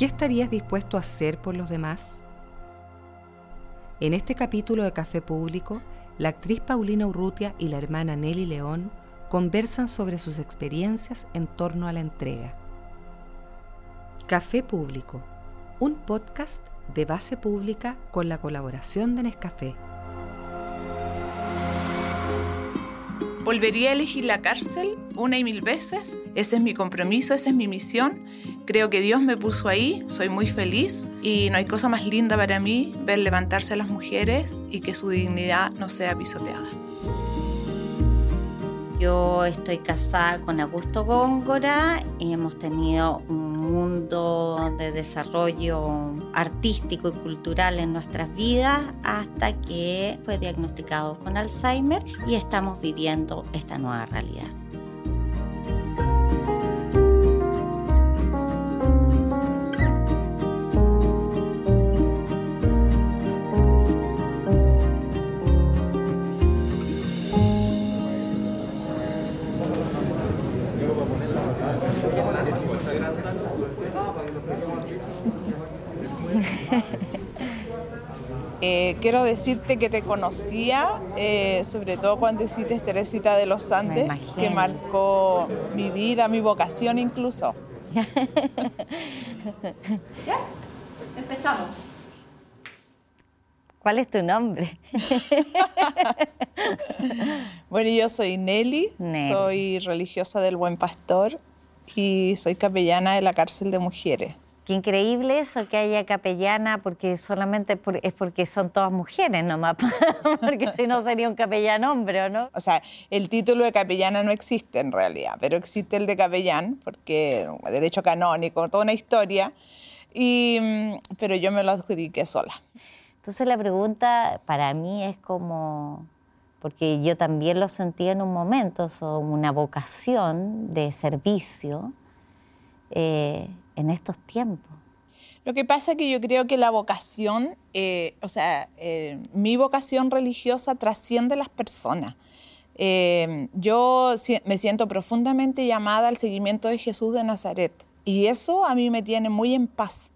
¿Qué estarías dispuesto a hacer por los demás? En este capítulo de Café Público, la actriz Paulina Urrutia y la hermana Nelly León conversan sobre sus experiencias en torno a la entrega. Café Público, un podcast de base pública con la colaboración de Nescafé. Volvería a elegir la cárcel una y mil veces. Ese es mi compromiso, esa es mi misión. Creo que Dios me puso ahí, soy muy feliz y no hay cosa más linda para mí ver levantarse a las mujeres y que su dignidad no sea pisoteada. Yo estoy casada con Augusto Góngora hemos tenido un mundo de desarrollo artístico y cultural en nuestras vidas hasta que fue diagnosticado con Alzheimer y estamos viviendo esta nueva realidad. Eh, quiero decirte que te conocía, eh, sobre todo cuando hiciste Teresita de los Andes, que marcó mi vida, mi vocación incluso. ¿Ya? Empezamos. ¿Cuál es tu nombre? bueno, yo soy Nelly, soy religiosa del Buen Pastor y soy capellana de la cárcel de mujeres. Qué increíble eso que haya capellana, porque solamente es porque son todas mujeres nomás, porque si no sería un capellán hombre, ¿o no? O sea, el título de capellana no existe en realidad, pero existe el de capellán, porque derecho canónico, toda una historia, y, mm, pero yo me lo adjudiqué sola. Entonces la pregunta para mí es como, porque yo también lo sentí en un momento, son una vocación de servicio. Eh, en estos tiempos? Lo que pasa es que yo creo que la vocación, eh, o sea, eh, mi vocación religiosa trasciende las personas. Eh, yo me siento profundamente llamada al seguimiento de Jesús de Nazaret y eso a mí me tiene muy en paz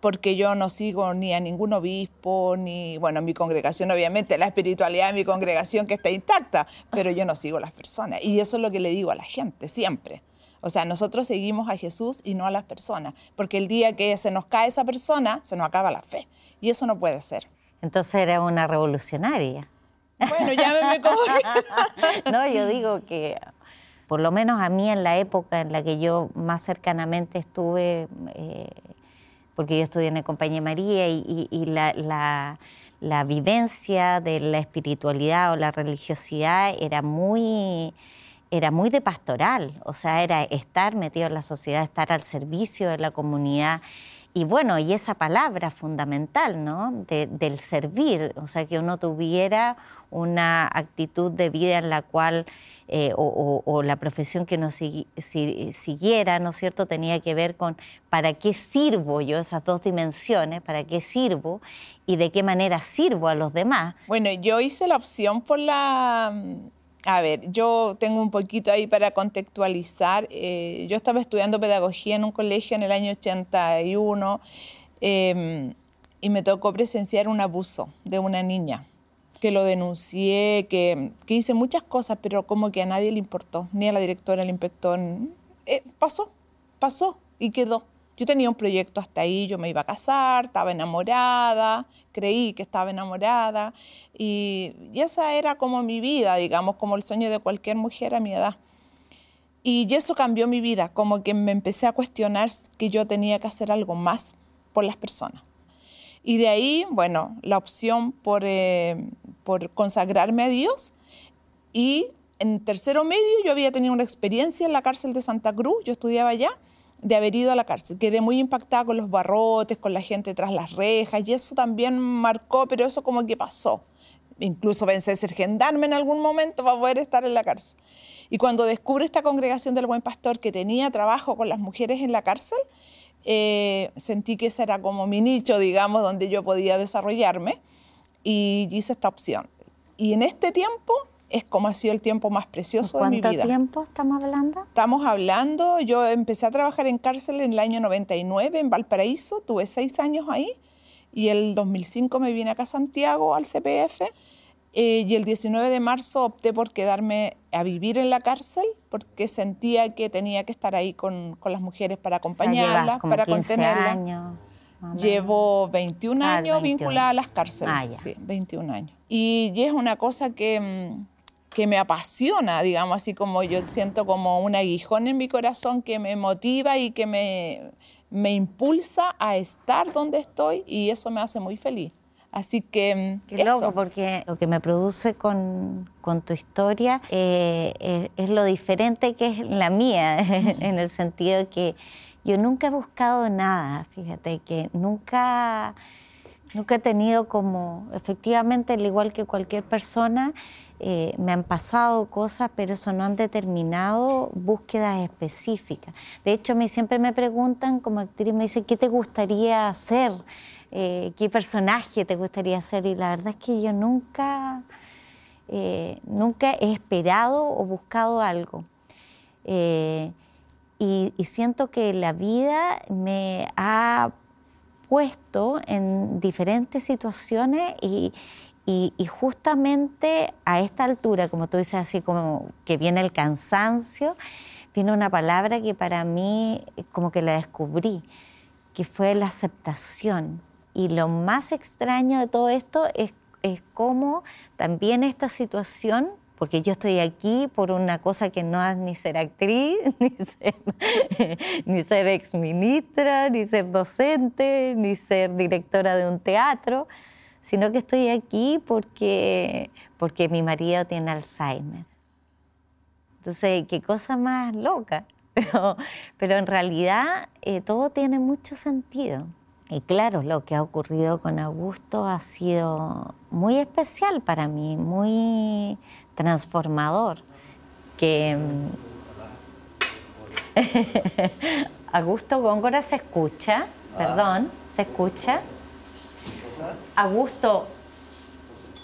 porque yo no sigo ni a ningún obispo, ni, bueno, mi congregación, obviamente, la espiritualidad de mi congregación que está intacta, pero yo no sigo a las personas. Y eso es lo que le digo a la gente siempre. O sea, nosotros seguimos a Jesús y no a las personas, porque el día que se nos cae esa persona, se nos acaba la fe. Y eso no puede ser. Entonces era una revolucionaria. Bueno, llámeme como No, yo digo que por lo menos a mí en la época en la que yo más cercanamente estuve, eh, porque yo estudié en la Compañía María y, la, la vivencia de la espiritualidad o la religiosidad era muy era muy de pastoral, o sea, era estar metido en la sociedad, estar al servicio de la comunidad. Y bueno, y esa palabra fundamental, ¿no? del servir, o sea, que uno tuviera una actitud de vida en la cual, eh, o, la profesión que nos siguiera, ¿no es cierto?, tenía que ver con para qué sirvo yo, esas dos dimensiones, para qué sirvo y de qué manera sirvo a los demás. Bueno, yo hice la opción por la a ver, yo tengo un poquito ahí para contextualizar. Eh, yo estaba estudiando pedagogía en un colegio en el año 81 em, y me tocó presenciar un abuso de una niña, que lo denuncié, que, hice muchas cosas, pero como que a nadie le importó, ni a la directora, al inspector. Eh, pasó, pasó y quedó. Yo tenía un proyecto hasta ahí, yo me iba a casar, estaba enamorada, creí que estaba enamorada y, esa era como mi vida, digamos, como el sueño de cualquier mujer a mi edad. Y eso cambió mi vida, como que me empecé a cuestionar que yo tenía que hacer algo más por las personas. Y de ahí, bueno, la opción por, eh, por consagrarme a Dios y en tercero medio yo había tenido una experiencia en la cárcel de Santa Cruz, yo estudiaba allá, de haber ido a la cárcel. Quedé muy impactada con los barrotes, con la gente tras las rejas, y eso también marcó, pero eso como que pasó. Incluso pensé ser gendarme en algún momento para poder estar en la cárcel. Y cuando descubro esta congregación del Buen Pastor que tenía trabajo con las mujeres en la cárcel, eh, sentí que ese era como mi nicho, digamos, donde yo podía desarrollarme y hice esta opción. Y en este tiempo es como ha sido el tiempo más precioso de mi vida. ¿Cuánto tiempo estamos hablando? Estamos hablando, yo empecé a trabajar en cárcel en el año 99 en Valparaíso, tuve seis años ahí y el 2005 me vine acá a Santiago al CPF eh, y el 19 de marzo opté por quedarme a vivir en la cárcel porque sentía que tenía que estar ahí con, con las mujeres para acompañarlas, para contenerlas. Años, Llevo 21 ah, años vinculada a las cárceles, ah, sí, 21 años. Y, y es una cosa que mm, que me apasiona, digamos, así como yo siento como un aguijón en mi corazón que me motiva y que me, me impulsa a estar donde estoy y eso me hace muy feliz. Así que. Qué loco, porque lo que me produce con, con tu historia eh, es, lo diferente que es la mía, en el sentido que yo nunca he buscado nada, fíjate, que nunca, nunca he tenido como, efectivamente, al igual que cualquier persona, eh, me han pasado cosas, pero eso no han determinado búsquedas específicas. De hecho, a mí siempre me preguntan como actriz, me dicen, ¿qué te gustaría hacer? Eh, ¿Qué personaje te gustaría hacer? Y la verdad es que yo nunca, eh, nunca he esperado o buscado algo. y siento que la vida me ha puesto en diferentes situaciones y, y, justamente a esta altura, como tú dices, así como que viene el cansancio, viene una palabra que para mí como que la descubrí, que fue la aceptación. Y lo más extraño de todo esto es, es cómo también esta situación porque yo estoy aquí por una cosa que no es ni ser actriz, ni ser, ni ser exministra, ni ser docente, ni ser directora de un teatro, sino que estoy aquí porque, porque mi marido tiene Alzheimer. Entonces, qué cosa más loca, pero, pero en realidad eh, todo tiene mucho sentido. Y claro, lo que ha ocurrido con Augusto ha sido muy especial para mí, muy transformador. Que Augusto Góngora se escucha, perdón, se escucha. Augusto,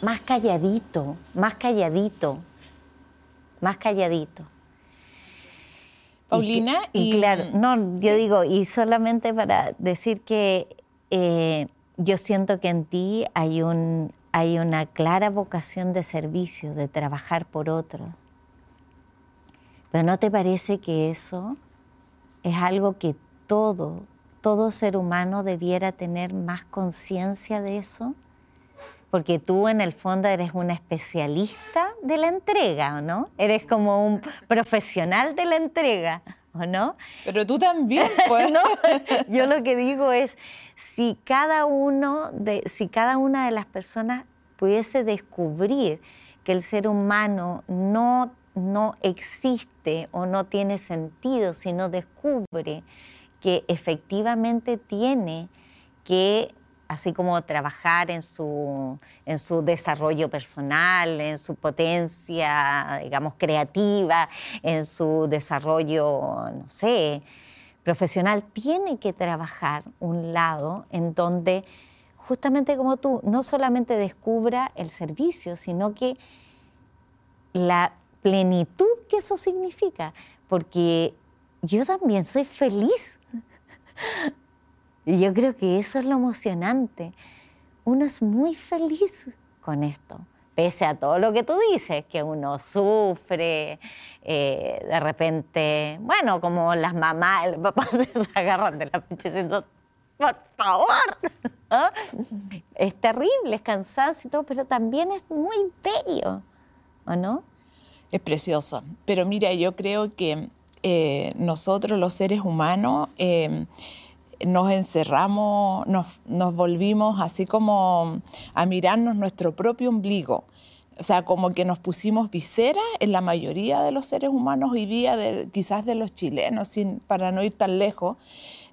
más calladito, más calladito, más calladito. Paulina. Y, claro, no, yo digo, y solamente para decir que eh, yo siento que en ti hay, un, hay una clara vocación de servicio, de trabajar por otro. Pero ¿no te parece que eso es algo que todo, todo ser humano debiera tener más conciencia de eso? Porque tú en el fondo eres una especialista de la entrega, ¿o no? Eres como un profesional de la entrega, ¿o no? Pero tú también, pues. ¿no? Yo lo que digo es, si cada uno, de, si cada una de las personas pudiese descubrir que el ser humano no, no existe o no tiene sentido, sino descubre que efectivamente tiene que, así como trabajar en su, en su desarrollo personal, en su potencia, digamos, creativa, en su desarrollo, no sé, profesional, tiene que trabajar un lado en donde justamente como tú, no solamente descubra el servicio, sino que la plenitud que eso significa, porque yo también soy feliz y yo creo que eso es lo emocionante. Uno es muy feliz con esto, pese a todo lo que tú dices, que uno sufre, eh, de repente, bueno, como las mamás, los papás se agarran de la pinche diciendo, por favor. Es terrible, es cansancio y todo, pero también es muy bello, ¿o no? Es precioso. Pero mira, yo creo que eh, nosotros los seres humanos eh, nos encerramos, nos, nos, volvimos así como a mirarnos nuestro propio ombligo. O sea, como que nos pusimos visera en la mayoría de los seres humanos hoy día, quizás de los chilenos, para no ir tan lejos.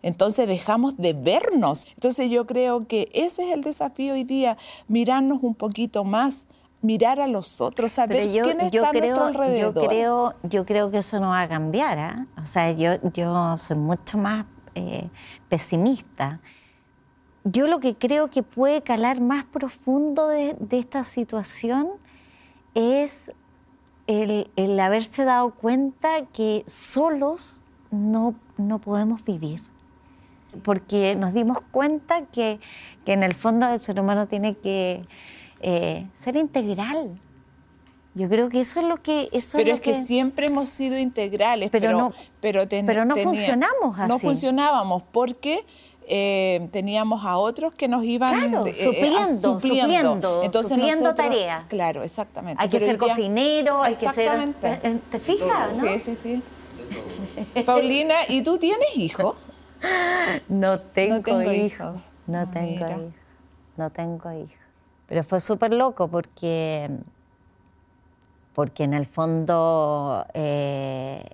Entonces dejamos de vernos. Entonces yo creo que ese es el desafío hoy día, mirarnos un poquito más mirar a los otros, saber quién está a nuestro alrededor. Yo creo, yo creo que eso no va a cambiar. ¿eh? O sea, yo, yo soy mucho más eh, pesimista. Yo lo que creo que puede calar más profundo de, esta situación es el, haberse dado cuenta que solos no, no podemos vivir. Porque nos dimos cuenta que, que, en el fondo el ser humano tiene que eh, ser integral. Yo creo que eso es lo que... Eso pero es, que, siempre hemos sido integrales, pero, no, pero, pero no funcionamos así. No funcionábamos porque eh, teníamos a otros que nos iban eh, eh, supliendo, Entonces supliendo tareas. Claro, exactamente. Hay que ser cocinero, hay que ser... ¿Te, fijas? Sí, sí, sí. Paulina, ¿y tú tienes hijos? No tengo, hijos. No tengo hijos. No tengo hijos. Pero fue súper loco porque, porque en el fondo he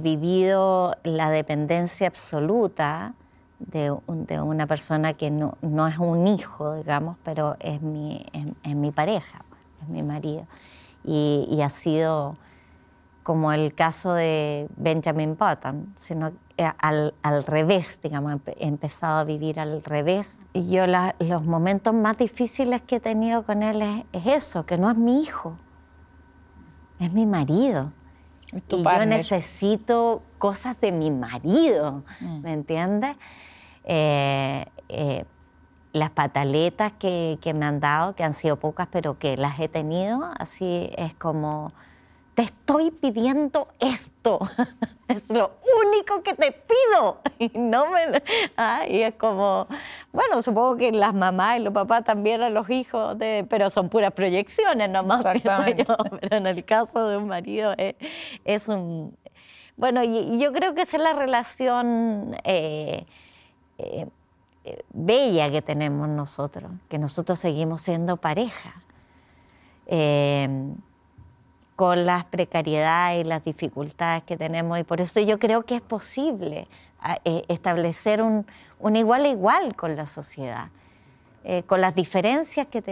vivido la dependencia absoluta de, una persona que no, es un hijo, digamos, pero es mi, es, mi pareja, es mi marido. Y, ha sido como el caso de Benjamin Button, sino eh, al, revés, digamos, he empezado a vivir al revés. Y yo los momentos más difíciles que he tenido con él es eso, que no es mi hijo, es mi marido y yo necesito cosas de mi marido, mm. ¿me entiendes? Eh, eh, las pataletas que, que, me han dado, que han sido pocas, pero que las he tenido, así es como te estoy pidiendo esto. es lo único que te pido. Y no me. y es como. Bueno, supongo que las mamás y los papás también a los hijos, de, pero son puras proyecciones nomás. Exactamente. pero en el caso de un marido es, un. Bueno, y, yo creo que esa es la relación. Eh, eh, bella que tenemos nosotros, que nosotros seguimos siendo pareja. Eh, con las precariedades y las dificultades que tenemos y por eso yo creo que es posible ah, eh, establecer un, igual a igual con la sociedad, eh, con las diferencias que,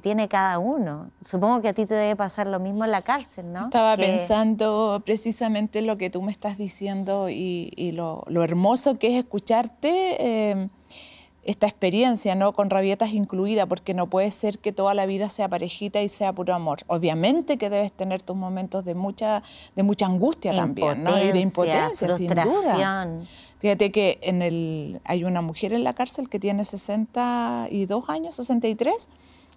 tiene cada uno. Supongo que a ti te debe pasar lo mismo en la cárcel, ¿no? Estaba pensando precisamente lo que tú me estás diciendo y, lo, hermoso que es escucharte. Eh, esta experiencia, ¿no? Con rabietas incluida, porque no puede ser que toda la vida sea parejita y sea puro amor. Obviamente que debes tener tus momentos de mucha, de mucha angustia también, ¿no? Y de impotencia, sin duda. Fíjate que en el, hay una mujer en la cárcel que tiene 62 años, 63,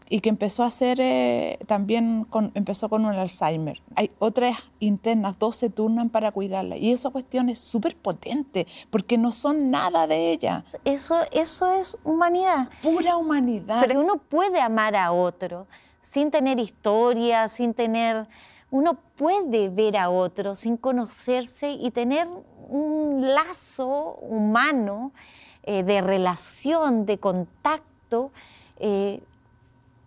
y que empezó a hacer eh, también, con, empezó con un Alzheimer. Hay otras internas, dos se turnan para cuidarla y esa cuestión es súper potente porque no son nada de ella. Eso, eso es humanidad. Pura humanidad. Pero uno puede amar a otro sin tener historia, sin tener... Uno puede ver a otro sin conocerse y tener un lazo humano eh, de relación, de contacto, eh,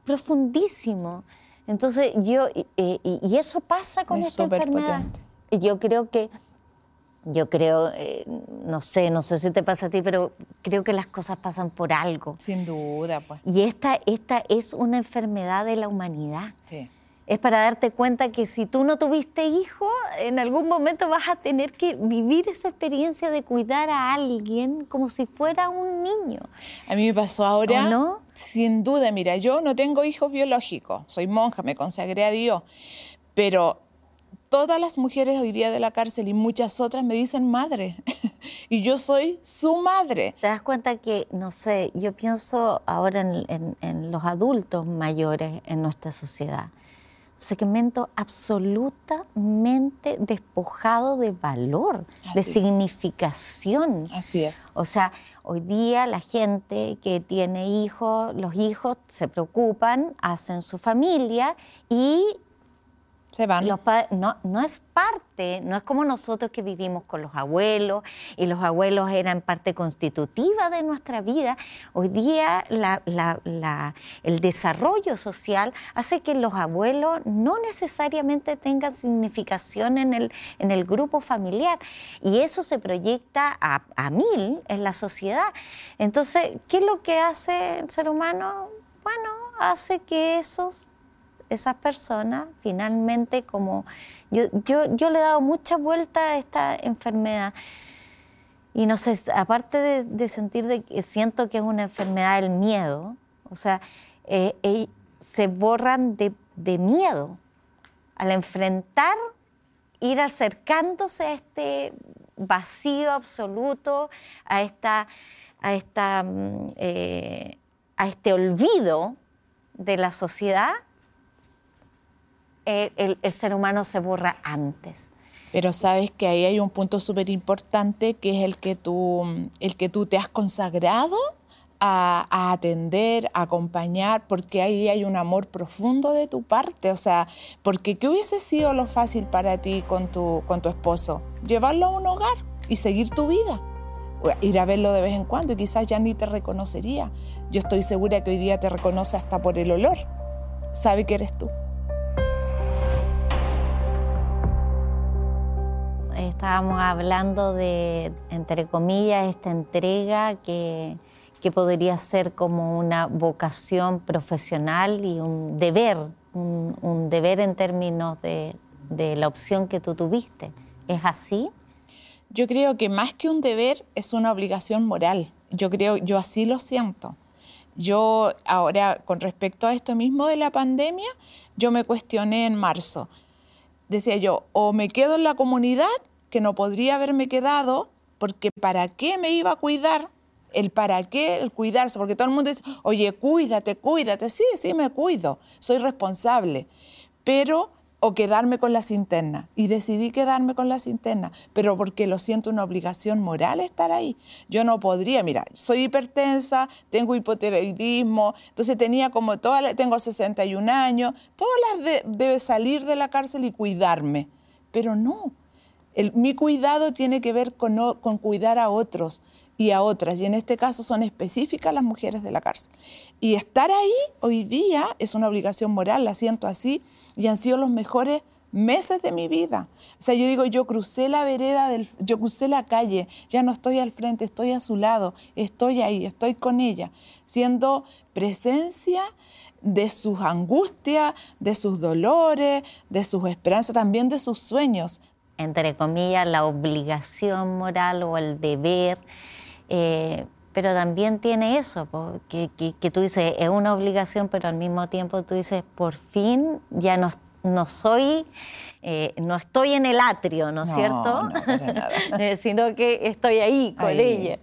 profundísimo. Entonces, yo, y, eso pasa con esta enfermedad. Y yo creo que, yo creo, eh, no sé, no sé si te pasa a ti, pero creo que las cosas pasan por algo. Sin duda, pues. Y esta, esta es una enfermedad de la humanidad. Sí es para darte cuenta que si tú no tuviste hijo, en algún momento vas a tener que vivir esa experiencia de cuidar a alguien como si fuera un niño. A mí me pasó ahora, no? sin duda, mira, yo no tengo hijos biológicos, soy monja, me consagré a Dios, pero todas las mujeres hoy día de la cárcel y muchas otras me dicen madre, y yo soy su madre. Te das cuenta que, no sé, yo pienso ahora en los adultos mayores en nuestra sociedad segmento absolutamente despojado de valor, de significación. Así es. O sea, hoy día la gente que tiene hijos, los hijos se preocupan, hacen su familia y Los no, no es parte, no es como nosotros que vivimos con los abuelos y los abuelos eran parte constitutiva de nuestra vida. Hoy día el desarrollo social hace que los abuelos no necesariamente tengan significación en el, en el grupo familiar y eso se proyecta a, a mil en la sociedad. Entonces, ¿qué es lo que hace el ser humano? Bueno, hace que esos esas personas finalmente como yo, yo, le he dado mucha vuelta a esta enfermedad. Y no sé, aparte de, sentir de que siento que es una enfermedad del miedo, o sea, eh, eh, se borran de de miedo, al enfrentar, ir acercándose a este vacío absoluto, a, esta, a, esta, mm, eh, a este olvido de la sociedad, el, ser humano se borra antes. Pero sabes que ahí hay un punto súper importante que es el que, tú, el que tú te has consagrado a, atender, a acompañar, porque ahí hay un amor profundo de tu parte. O sea, porque ¿qué hubiese sido lo fácil para ti con tu, con tu esposo? Llevarlo a un hogar y seguir tu vida. Ir a verlo de vez en cuando y quizás ya ni te reconocería. Yo estoy segura que hoy día te reconoce hasta por el olor. Sabe que eres tú. Estábamos hablando de, entre comillas, esta entrega que, que podría ser como una vocación profesional y un deber, un, deber en términos de, de, la opción que tú tuviste. ¿Es así? Yo creo que más que un deber es una obligación moral. Yo creo, yo así lo siento. Yo ahora, con respecto a esto mismo de la pandemia, yo me cuestioné en marzo. Decía yo, o me quedo en la comunidad, que no podría haberme quedado, porque ¿para qué me iba a cuidar el para qué, el cuidarse, porque todo el mundo dice, oye, cuídate, cuídate, sí, sí, me cuido, soy responsable, pero o quedarme con la cinterna. Y decidí quedarme con la cinterna, pero porque lo siento una obligación moral estar ahí. Yo no podría, mira, soy hipertensa, tengo hipotiroidismo, entonces tenía como todas, tengo 61 años, todas las de, salir de la cárcel y cuidarme, pero no. El, mi cuidado tiene que ver con, con cuidar a otros, y a otras, y en este caso son específicas las mujeres de la cárcel. Y estar ahí hoy día es una obligación moral, la siento así, y han sido los mejores meses de mi vida. O sea, yo digo, yo crucé la vereda, del, yo crucé la calle, ya no estoy al frente, estoy a su lado, estoy ahí, estoy con ella, siendo presencia de sus angustias, de sus dolores, de sus esperanzas, también de sus sueños. Entre comillas, la obligación moral o el deber eh, pero también tiene eso, que, que, tú dices, es una obligación, pero al mismo tiempo tú dices, por fin ya no, no soy, eh, no estoy en el atrio, ¿no es cierto? Eh, sino que estoy ahí con ella.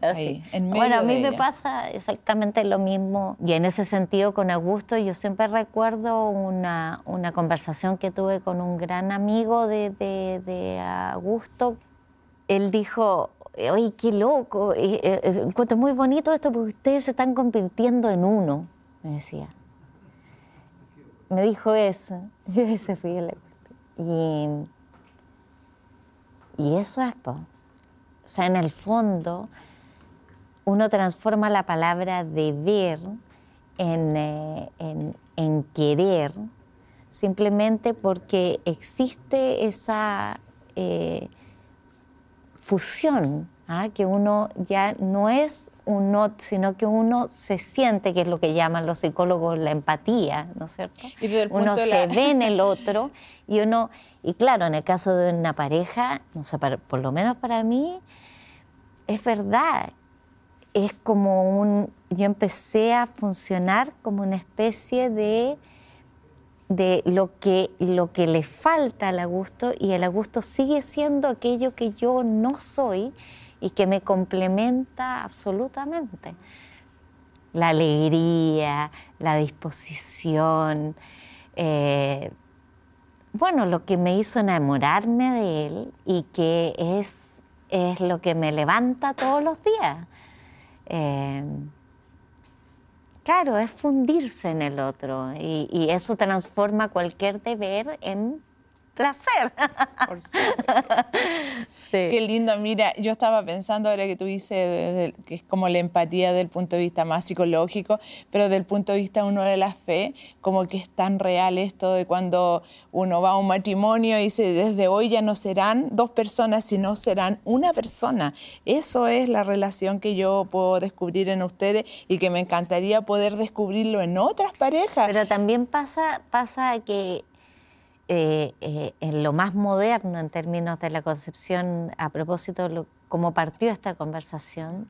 bueno, a mí me pasa exactamente lo mismo. Y en ese sentido, con Augusto, yo siempre recuerdo una, una conversación que tuve con un gran amigo de, de, de Augusto. Él dijo, oye, qué loco, eh, encuentro muy bonito esto porque ustedes se están convirtiendo en uno, me decía. Me dijo eso, y se ríe y, y eso es, o sea, en el fondo uno transforma la palabra deber en, eh, en, en querer simplemente porque existe esa... Eh, fusión, ¿ah? que uno ya no es un no, sino que uno se siente, que es lo que llaman los psicólogos la empatía, ¿no es cierto? uno se ve en el otro y uno, y claro, en el caso de una pareja, no sé, por lo menos para mí, es verdad, es como un, yo empecé a funcionar como una especie de de lo que, lo que le falta al Augusto y el Augusto sigue siendo aquello que yo no soy y que me complementa absolutamente. La alegría, la disposición, eh, bueno, lo que me hizo enamorarme de él y que es, es lo que me levanta todos los días. Eh, Claro, es fundirse en el otro y, eso transforma cualquier deber en placer. Por Qué lindo. Mira, yo estaba pensando ahora que tú dices que es como la empatía del punto de vista más psicológico, pero del punto de vista uno de la fe, como que es tan real esto de cuando uno va a un matrimonio y dice, desde hoy ya no serán dos personas, sino serán una persona. Eso es la relación que yo puedo descubrir en ustedes y que me encantaría poder descubrirlo en otras parejas. Pero también pasa, pasa que eh, eh, en lo más moderno en términos de la concepción, a propósito de cómo partió esta conversación,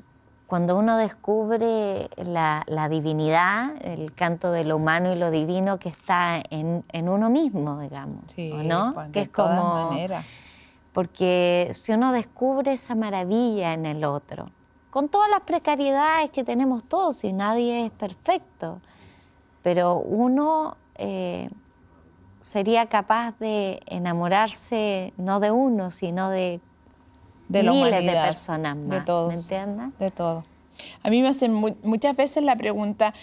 cuando uno descubre la, divinidad, el canto de lo humano y lo divino que está en, uno mismo, digamos, ¿no? Pues, que es como porque si uno descubre esa maravilla en el otro, con todas las precariedades que tenemos todos y nadie es perfecto, pero uno eh, sería capaz de enamorarse no de uno, sino de, de miles de personas más. De todos. ¿Me entiendes? De todo. A mí me hacen muchas veces la pregunta,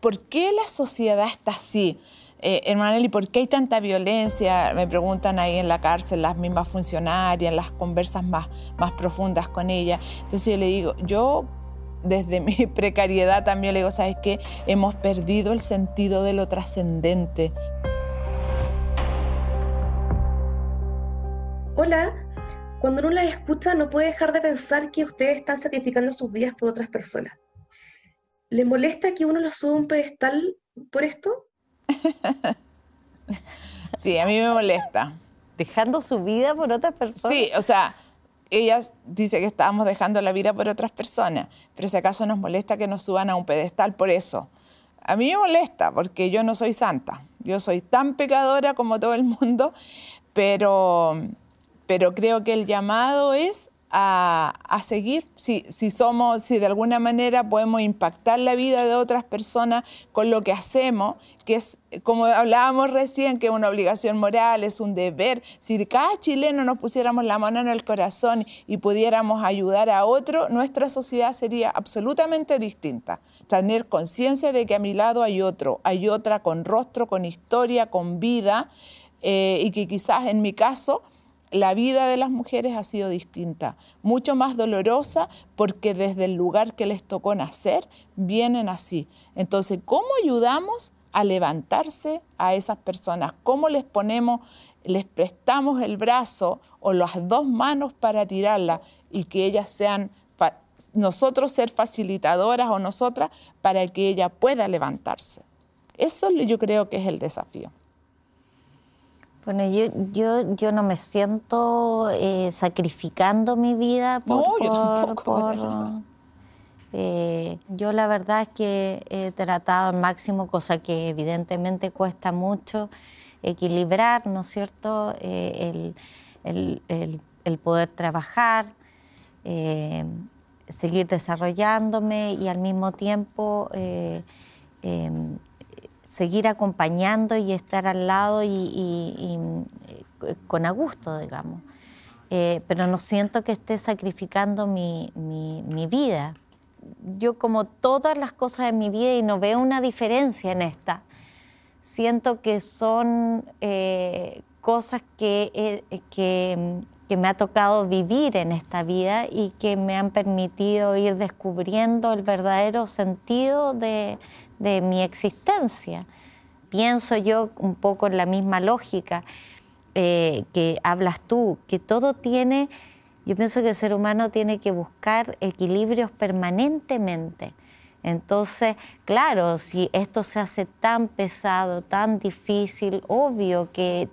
¿por qué la sociedad está así? Eh, ¿y por qué hay tanta violencia? Me preguntan ahí en la cárcel las mismas funcionarias, en las conversas más, más profundas con ella. Entonces yo le digo, yo desde mi precariedad también le digo, ¿sabes qué? Hemos perdido el sentido de lo trascendente. Hola, cuando uno la escucha no puede dejar de pensar que ustedes están sacrificando sus vidas por otras personas. ¿Le molesta que uno los suba a un pedestal por esto? sí, a mí me molesta. ¿Dejando su vida por otras personas? Sí, o sea, ella dice que estamos dejando la vida por otras personas, pero si acaso nos molesta que nos suban a un pedestal por eso. A mí me molesta porque yo no soy santa, yo soy tan pecadora como todo el mundo, pero pero creo que el llamado es a, seguir, si, si, somos, si de alguna manera podemos impactar la vida de otras personas con lo que hacemos, que es, como hablábamos recién, que es una obligación moral, es un deber. Si cada chileno nos pusiéramos la mano en el corazón y pudiéramos ayudar a otro, nuestra sociedad sería absolutamente distinta. Tener conciencia de que a mi lado hay otro, hay otra con rostro, con historia, con vida, eh, y que quizás en mi caso la vida de las mujeres ha sido distinta, mucho más dolorosa porque desde el lugar que les tocó nacer vienen así. Entonces, ¿cómo ayudamos a levantarse a esas personas? ¿Cómo les ponemos, les prestamos el brazo o las dos manos para tirarla y que ellas sean nosotros ser facilitadoras o nosotras para que ella pueda levantarse? Eso yo creo que es el desafío. Bueno, yo, yo, yo no me siento eh, sacrificando mi vida por... No, yo tampoco. Eh, yo la verdad es que he tratado al máximo, cosa que evidentemente cuesta mucho, equilibrar, ¿no es cierto?, eh, el, el, el, poder trabajar, seguir desarrollándome y al mismo tiempo em, seguir acompañando y estar al lado y, eh, con a gusto, digamos. Eh, pero no siento que esté sacrificando mi, vida. Yo como todas las cosas en mi vida y no veo una diferencia en esta, siento que son eh, cosas que, que, me ha tocado vivir en esta vida y que me han permitido ir descubriendo el verdadero sentido de, de mi existencia. Pienso yo un poco en la misma lógica eh, que hablas tú, que todo tiene, yo pienso que el ser humano tiene que buscar equilibrios permanentemente. Entonces, claro, si esto se hace tan pesado, tan difícil, obvio que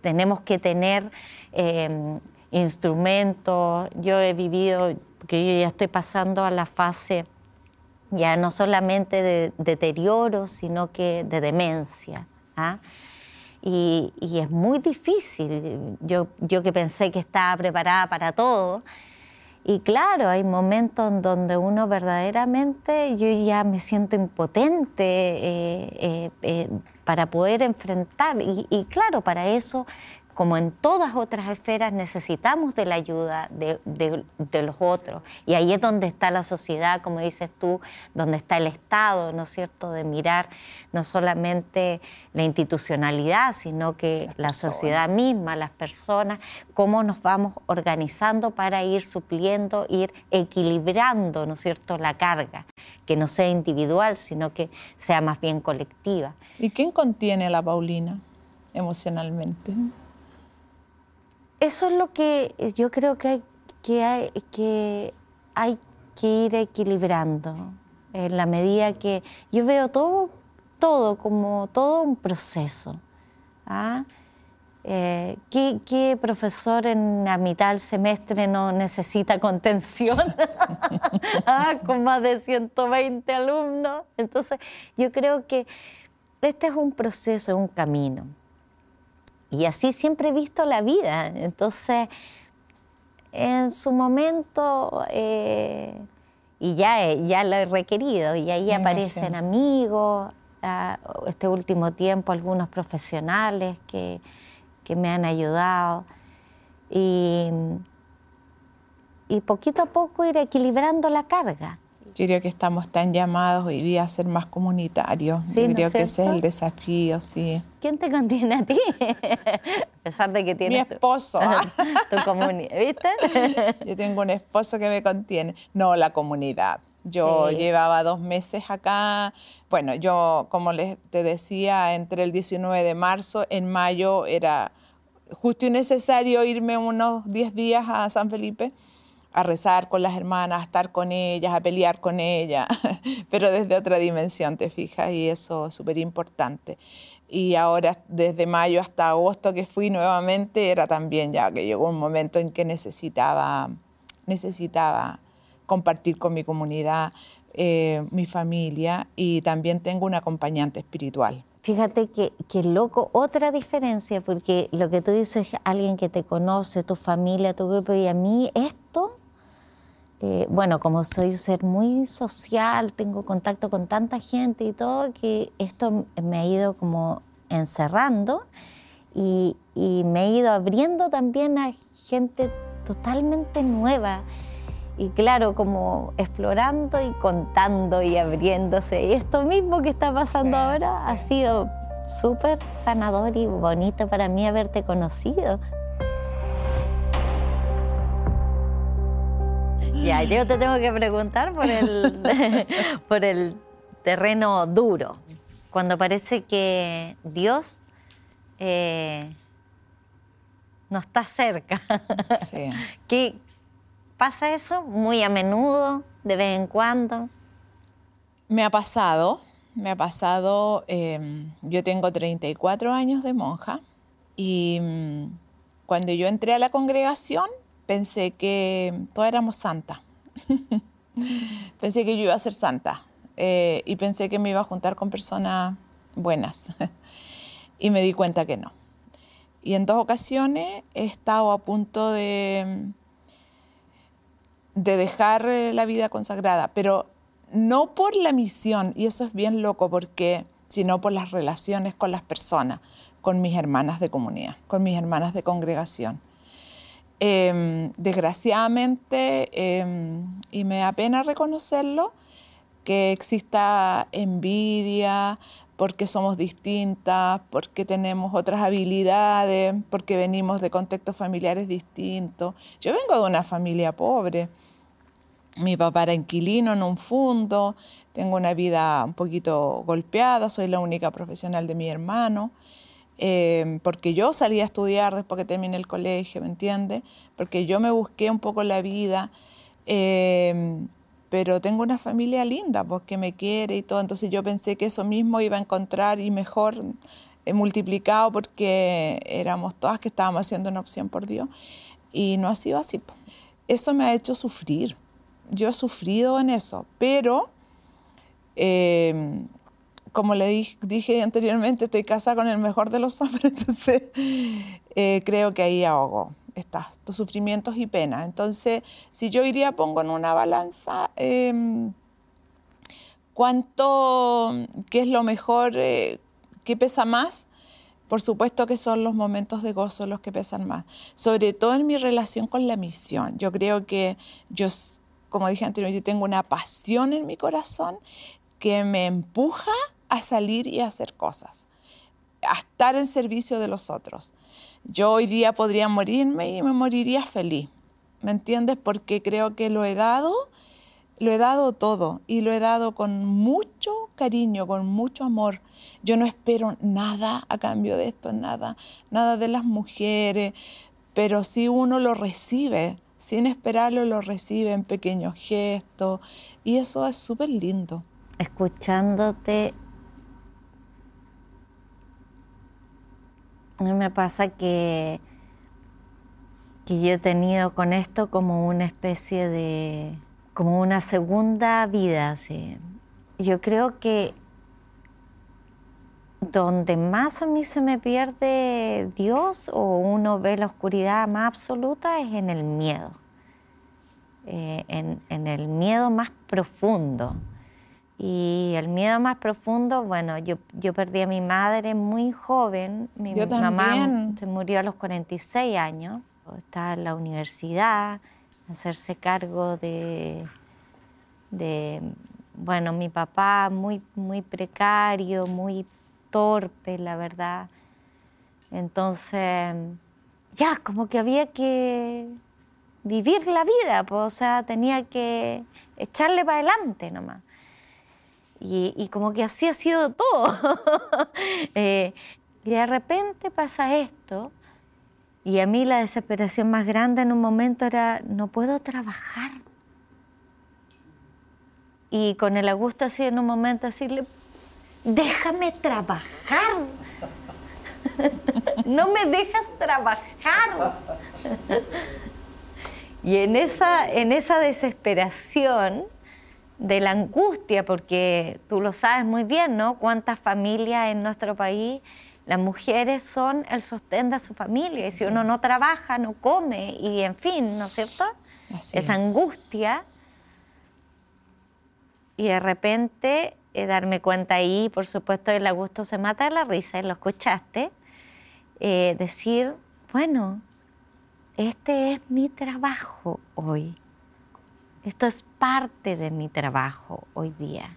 tenemos que tener em, instrumentos. Yo he vivido, porque yo ya estoy pasando a la fase ya no solamente de deterioro, sino que de demencia. ¿ah? Y, es muy difícil. Yo, yo que pensé que estaba preparada para todo. Y claro, hay momentos en donde uno verdaderamente, yo ya me siento impotente eh, eh, eh, para poder enfrentar. Y, y, claro, para eso como en todas otras esferas, necesitamos de la ayuda de, los otros. Y ahí es donde está la sociedad, como dices tú, donde está el Estado, ¿no es cierto?, de mirar no solamente la institucionalidad, sino que la sociedad misma, las personas, cómo nos vamos organizando para ir supliendo, ir equilibrando, ¿no es cierto?, la carga, que no sea individual, sino que sea más bien colectiva. ¿Y quién contiene a la Paulina emocionalmente? Eso es lo que yo creo que hay que, hay, que, hay que ir equilibrando en la medida que yo veo todo, todo como todo un proceso. ¿ah? Eh, ¿qué, profesor en la mitad del semestre no necesita contención? ah, con más de 120 alumnos. Entonces, yo creo que este es un proceso, un camino. Y así siempre he visto la vida. Entonces, en su momento, eh, y ya, ya lo he requerido, y ahí aparecen amigos, ah, este último tiempo algunos profesionales que que me han ayudado. Y, y poquito a poco ir equilibrando la carga. Yo creo que estamos tan llamados hoy día a ser más comunitarios. Yo creo que ese es el desafío, sí. ¿Quién te contiene a ti? a pesar de que tienes... Mi esposo. Tu, comunidad, ¿viste? Yo tengo un esposo que me contiene. No, la comunidad. Yo llevaba dos meses acá. Bueno, yo, como les te decía, entre el 19 de marzo, en mayo era justo y necesario irme unos 10 días a San Felipe a rezar con las hermanas, a estar con ellas, a pelear con ellas, pero desde otra dimensión, te fijas, y eso es súper importante. Y ahora, desde mayo hasta agosto que fui nuevamente, era también ya que llegó un momento en que necesitaba, necesitaba compartir con mi comunidad, eh, mi familia y también tengo un acompañante espiritual. Fíjate que, que, loco, otra diferencia, porque lo que tú dices, alguien que te conoce, tu familia, tu grupo, y a mí esto, eh, bueno, como soy un ser muy social, tengo contacto con tanta gente y todo, que esto me ha ido como encerrando y, y me he ido abriendo también a gente totalmente nueva y claro, como explorando y contando y abriéndose. Y esto mismo que está pasando ahora ha sido súper sanador y bonito para mí haberte conocido. Ya, yo te tengo que preguntar por el, por el terreno duro, cuando parece que Dios eh, no está cerca. Sí. ¿Qué, ¿Pasa eso muy a menudo, de vez en cuando? Me ha pasado, me ha pasado, em, yo tengo 34 años de monja y mm, cuando yo entré a la congregación pensé que todas éramos santas. pensé que yo iba a ser santa eh, y pensé que me iba a juntar con personas buenas y me di cuenta que no. Y en dos ocasiones he estado a punto de de dejar la vida consagrada, pero no por la misión, y eso es bien loco, porque, sino por las relaciones con las personas, con mis hermanas de comunidad, con mis hermanas de congregación. Em, desgraciadamente, em, y me da pena reconocerlo, que exista envidia, porque somos distintas, porque tenemos otras habilidades, porque venimos de contextos familiares distintos. Yo vengo de una familia pobre mi papá era inquilino en un fondo, tengo una vida un poquito golpeada, soy la única profesional de mi hermano, em, porque yo salí a estudiar después que terminé el colegio, ¿me entiendes? Porque yo me busqué un poco la vida, em, pero tengo una familia linda, porque pues, me quiere y todo, entonces yo pensé que eso mismo iba a encontrar y mejor eh, multiplicado porque éramos todas que estábamos haciendo una opción por Dios y no ha sido así. Pues. Eso me ha hecho sufrir yo he sufrido en eso, pero em, como le dije, anteriormente, estoy casada con el mejor de los hombres, entonces eh, creo que ahí ahogo estos sufrimientos y penas. Entonces, si yo iría, pongo en una balanza em, cuánto, qué es lo mejor, eh, qué pesa más, por supuesto que son los momentos de gozo los que pesan más, sobre todo en mi relación con la misión. Yo creo que yo como dije anteriormente, tengo una pasión en mi corazón que me empuja a salir y a hacer cosas, a estar en servicio de los otros. Yo hoy día podría morirme y me moriría feliz, ¿me entiendes? Porque creo que lo he dado, lo he dado todo y lo he dado con mucho cariño, con mucho amor. Yo no espero nada a cambio de esto, nada, nada de las mujeres, pero si uno lo recibe, sin esperarlo lo recibe en pequeños gestos y eso es súper lindo. Escuchándote, A me pasa que, que yo he tenido con esto como una especie de, como una segunda vida. Así. Yo creo que donde más a mí se me pierde Dios o uno ve la oscuridad más absoluta es en el miedo, eh, en, el miedo más profundo. Y el miedo más profundo, bueno, yo, yo perdí a mi madre muy joven, mi mamá se murió a los 46 años, estaba en la universidad, hacerse cargo de, de bueno, mi papá muy, muy precario, muy torpe, la verdad. Entonces, ya, como que había que vivir la vida, pues, o sea, tenía que echarle para adelante nomás. Y, como que así ha sido todo. Eh, y de repente pasa esto, y a mí la desesperación más grande en un momento era, no puedo trabajar. Y con el Augusto así en un momento decirle, déjame trabajar. no me dejas trabajar. y en esa, en esa desesperación de la angustia, porque tú lo sabes muy bien, ¿no? Cuántas familias en nuestro país, las mujeres son el sostén de su familia, y si uno no trabaja, no come, y en fin, ¿no es cierto? Esa angustia. Y de repente eh, darme cuenta ahí, por supuesto, el Augusto se mata de la risa, y lo escuchaste, eh, decir, bueno, este es mi trabajo hoy. Esto es parte de mi trabajo hoy día.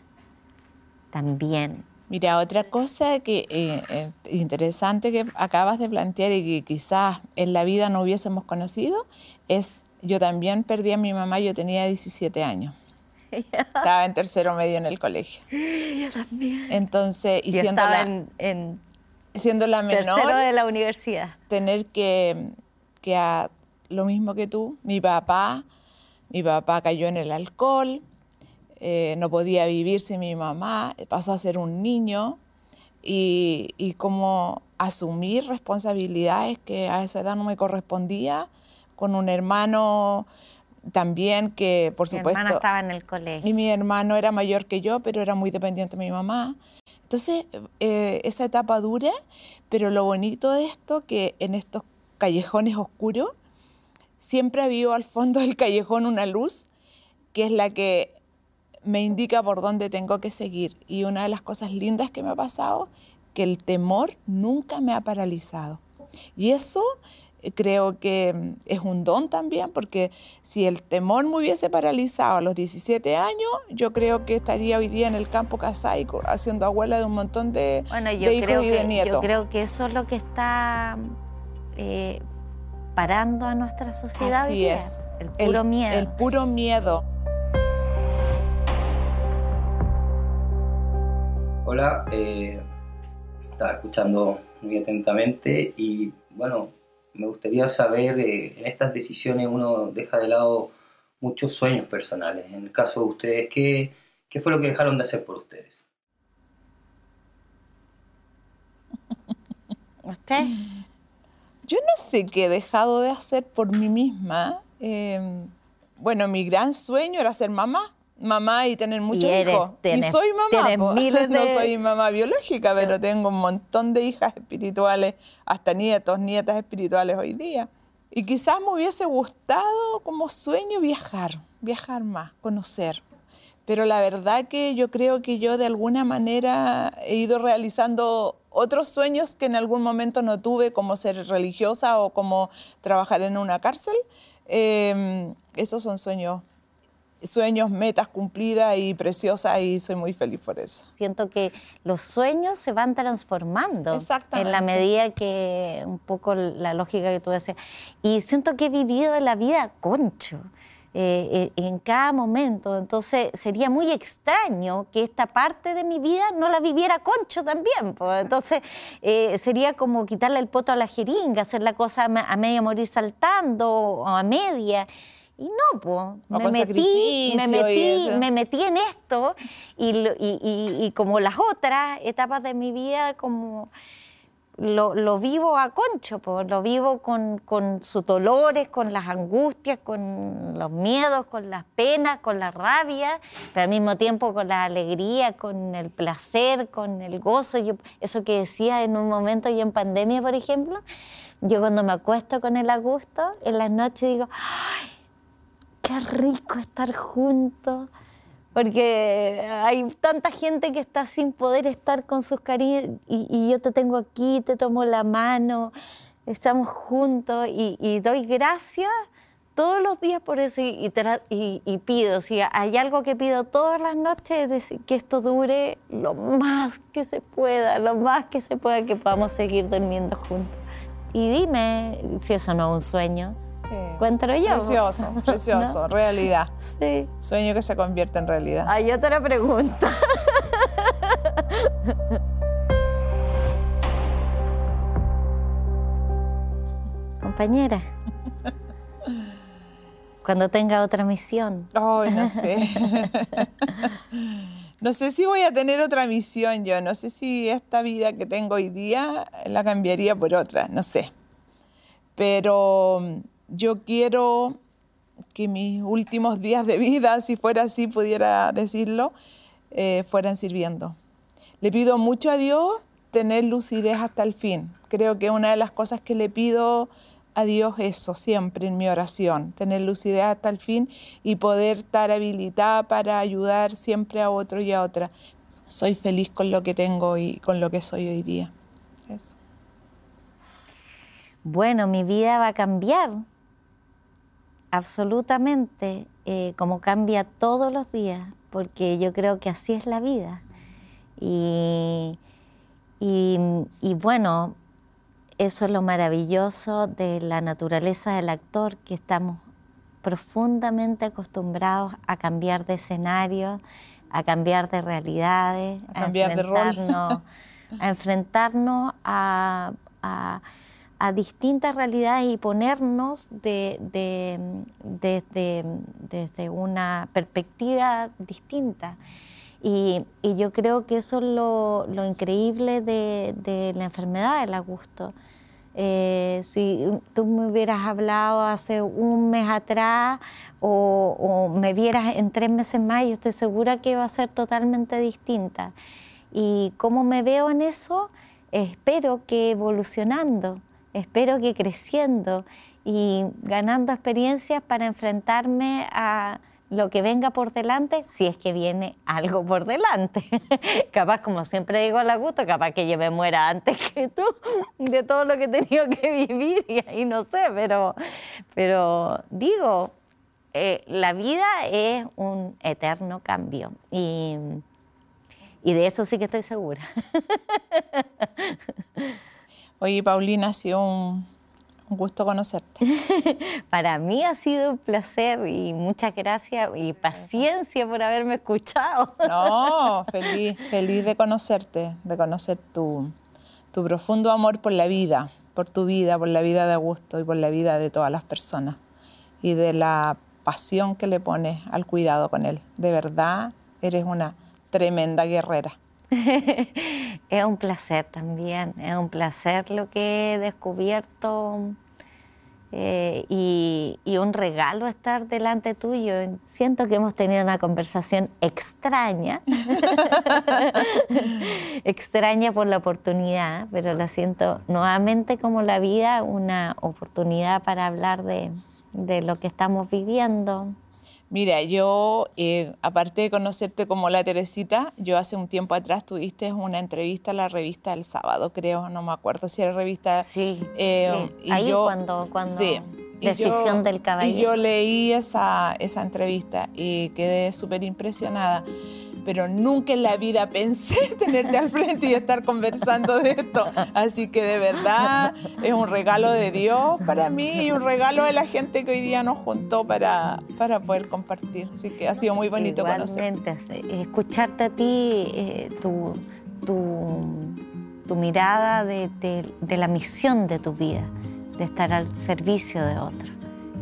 También. Mira, otra cosa que eh, interesante que acabas de plantear y que quizás en la vida no hubiésemos conocido es, yo también perdí a mi mamá, yo tenía 17 años. Estaba en tercero medio en el colegio. Yo también. Entonces, y siendo, la, en, siendo la menor. Tercero de la universidad. Tener que, que a, lo mismo que tú, mi papá, mi papá cayó en el alcohol, eh, no podía vivir sin mi mamá, pasó a ser un niño y, y como asumir responsabilidades que a esa edad no me correspondía con un hermano también que, por supuesto... Mi hermano estaba en el colegio. Y mi hermano era mayor que yo, pero era muy dependiente de mi mamá. Entonces, eh, esa etapa dura, pero lo bonito de esto, que en estos callejones oscuros, siempre habido al fondo del callejón una luz, que es la que me indica por dónde tengo que seguir. Y una de las cosas lindas que me ha pasado, que el temor nunca me ha paralizado. Y eso creo que mm, es un don también, porque si el temor me hubiese paralizado a los 17 años, yo creo que estaría hoy día en el campo casaico haciendo abuela de un montón de, hijos y de nietos. Yo creo que eso es lo que está eh, parando a nuestra sociedad. Así es. El puro miedo. El puro miedo. Hola, eh, estaba escuchando muy atentamente y bueno, me gustaría saber, eh, en estas decisiones uno deja de lado muchos sueños personales. En el caso de ustedes, ¿qué, qué fue lo que dejaron de hacer por ustedes? ¿Usted? Yo no sé qué he dejado de hacer por mí misma. Em, bueno, mi gran sueño era ser mamá mamá y tener muchos hijos. y soy mamá, no soy mamá biológica, pero tengo un montón de hijas espirituales, hasta nietos, nietas espirituales hoy día. Y quizás me hubiese gustado como sueño viajar, viajar más, conocer. Pero la verdad que yo creo que yo de alguna manera he ido realizando otros sueños que en algún momento no tuve, como ser religiosa o como trabajar en una cárcel. Em, esos son sueños sueños, metas cumplidas y preciosas y soy muy feliz por eso. Siento que los sueños se van transformando en la medida que un poco la lógica que tú decías. Y siento que he vivido la vida concho. Eh, eh, en cada momento. Entonces sería muy extraño que esta parte de mi vida no la viviera Concho también. Entonces eh, sería como quitarle el poto a la jeringa, hacer la cosa a media morir saltando o a media. Y no, pues, me metí, me metí, me metí en esto y, y, y, como las otras etapas de mi vida, como lo, vivo a concho, lo vivo con, sus dolores, con las angustias, con los miedos, con las penas, con la rabia, pero al mismo tiempo con la alegría, con el placer, con el gozo. eso que decía en un momento y en pandemia, por ejemplo, yo cuando me acuesto con el Augusto, en las noches digo. Qué rico estar juntos porque hay tanta gente que está sin poder estar con sus cariños y, yo te tengo aquí, te tomo la mano, estamos juntos y, doy gracias todos los días por eso y, pido, si hay algo que pido todas las noches es que esto dure lo más que se pueda, lo más que se pueda que podamos seguir durmiendo juntos. Y dime si eso no es un sueño. Cuéntalo yo. Precioso, precioso, realidad. Sí. Sueño que se convierte en realidad. Ah, yo te lo pregunto. Compañera. Cuando tenga otra misión. Ay, no sé. no sé si voy a tener otra misión yo. No sé si esta vida que tengo hoy día la cambiaría por otra. No sé. Pero yo quiero que mis últimos días de vida, si fuera así, pudiera decirlo, eh, fueran sirviendo. Le pido mucho a Dios tener lucidez hasta el fin. Creo que una de las cosas que le pido a Dios es eso siempre en mi oración, tener lucidez hasta el fin y poder estar habilitada para ayudar siempre a otro y a otra. Soy feliz con lo que tengo y con lo que soy hoy día. Bueno, mi vida va a cambiar absolutamente eh, como cambia todos los días, porque yo creo que así es la vida. Y, bueno, eso es lo maravilloso de la naturaleza del actor, que estamos profundamente acostumbrados a cambiar de escenario, a cambiar de realidades, a, cambiar de rol. a enfrentarnos a a distintas realidades y ponernos de, desde, una perspectiva distinta. Y, yo creo que eso es lo, increíble de, la enfermedad del Augusto. Eh, si tú me hubieras hablado hace un mes atrás o, o, me vieras en tres meses más, yo estoy segura que va a ser totalmente distinta. Y cómo me veo en eso, espero que evolucionando espero que creciendo y ganando experiencias para enfrentarme a lo que venga por delante, si es que viene algo por delante. capaz, como siempre digo a la gusto, capaz que yo me muera antes que tú de todo lo que he tenido que vivir y ahí no sé, pero, pero digo, eh, la vida es un eterno cambio y, y de eso sí que estoy segura. Oye, Paulina, ha sido un, gusto conocerte. Para mí ha sido un placer y muchas gracias y paciencia por haberme escuchado. No, feliz, feliz de conocerte, de conocer tu, tu profundo amor por la vida, por tu vida, por la vida de Augusto y por la vida de todas las personas y de la pasión que le pones al cuidado con él. De verdad, eres una tremenda guerrera. es un placer también, es un placer lo que he descubierto eh, y, un regalo estar delante tuyo. Siento que hemos tenido una conversación extraña, extraña por la oportunidad, pero la siento nuevamente como la vida, una oportunidad para hablar de, de lo que estamos viviendo, Mira, yo, eh, aparte de conocerte como la Teresita, yo hace un tiempo atrás tuviste una entrevista a la revista El Sábado, creo, no me acuerdo si era revista. Sí, eh, ahí cuando, cuando sí, Decisión del Caballero. Y yo leí esa, esa entrevista y quedé súper impresionada pero nunca en la vida pensé tenerte al frente y estar conversando de esto. Así que de verdad es un regalo de Dios para mí y un regalo de la gente que hoy día nos juntó para, para poder compartir. Así que ha sido muy bonito Igualmente, escucharte a ti, eh, tu, tu, mirada de, la misión de tu vida, de estar al servicio de otro.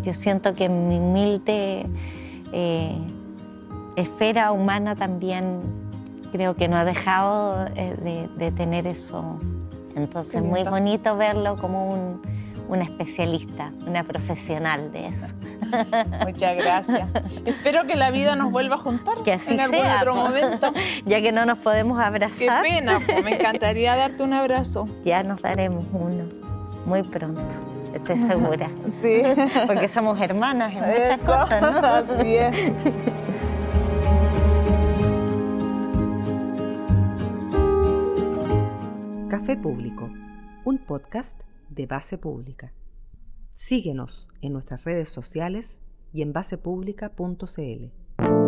Yo siento que mi humilde... Eh, esfera humana también creo que no ha dejado eh, de, tener eso Entonces, muy bonito verlo como un, una especialista, una profesional de eso. Muchas gracias. Espero que la vida nos vuelva a juntar Que así en algún sea, otro po. momento. Ya que no nos podemos Qué abrazar, pena, po. me encantaría darte un abrazo. ya nos daremos uno muy pronto, estoy segura. Sí. Porque somos hermanas en muchas Eso, cosas, ¿no? así es. Café Público, un podcast de base pública. Síguenos en nuestras redes sociales y en basepublica.cl.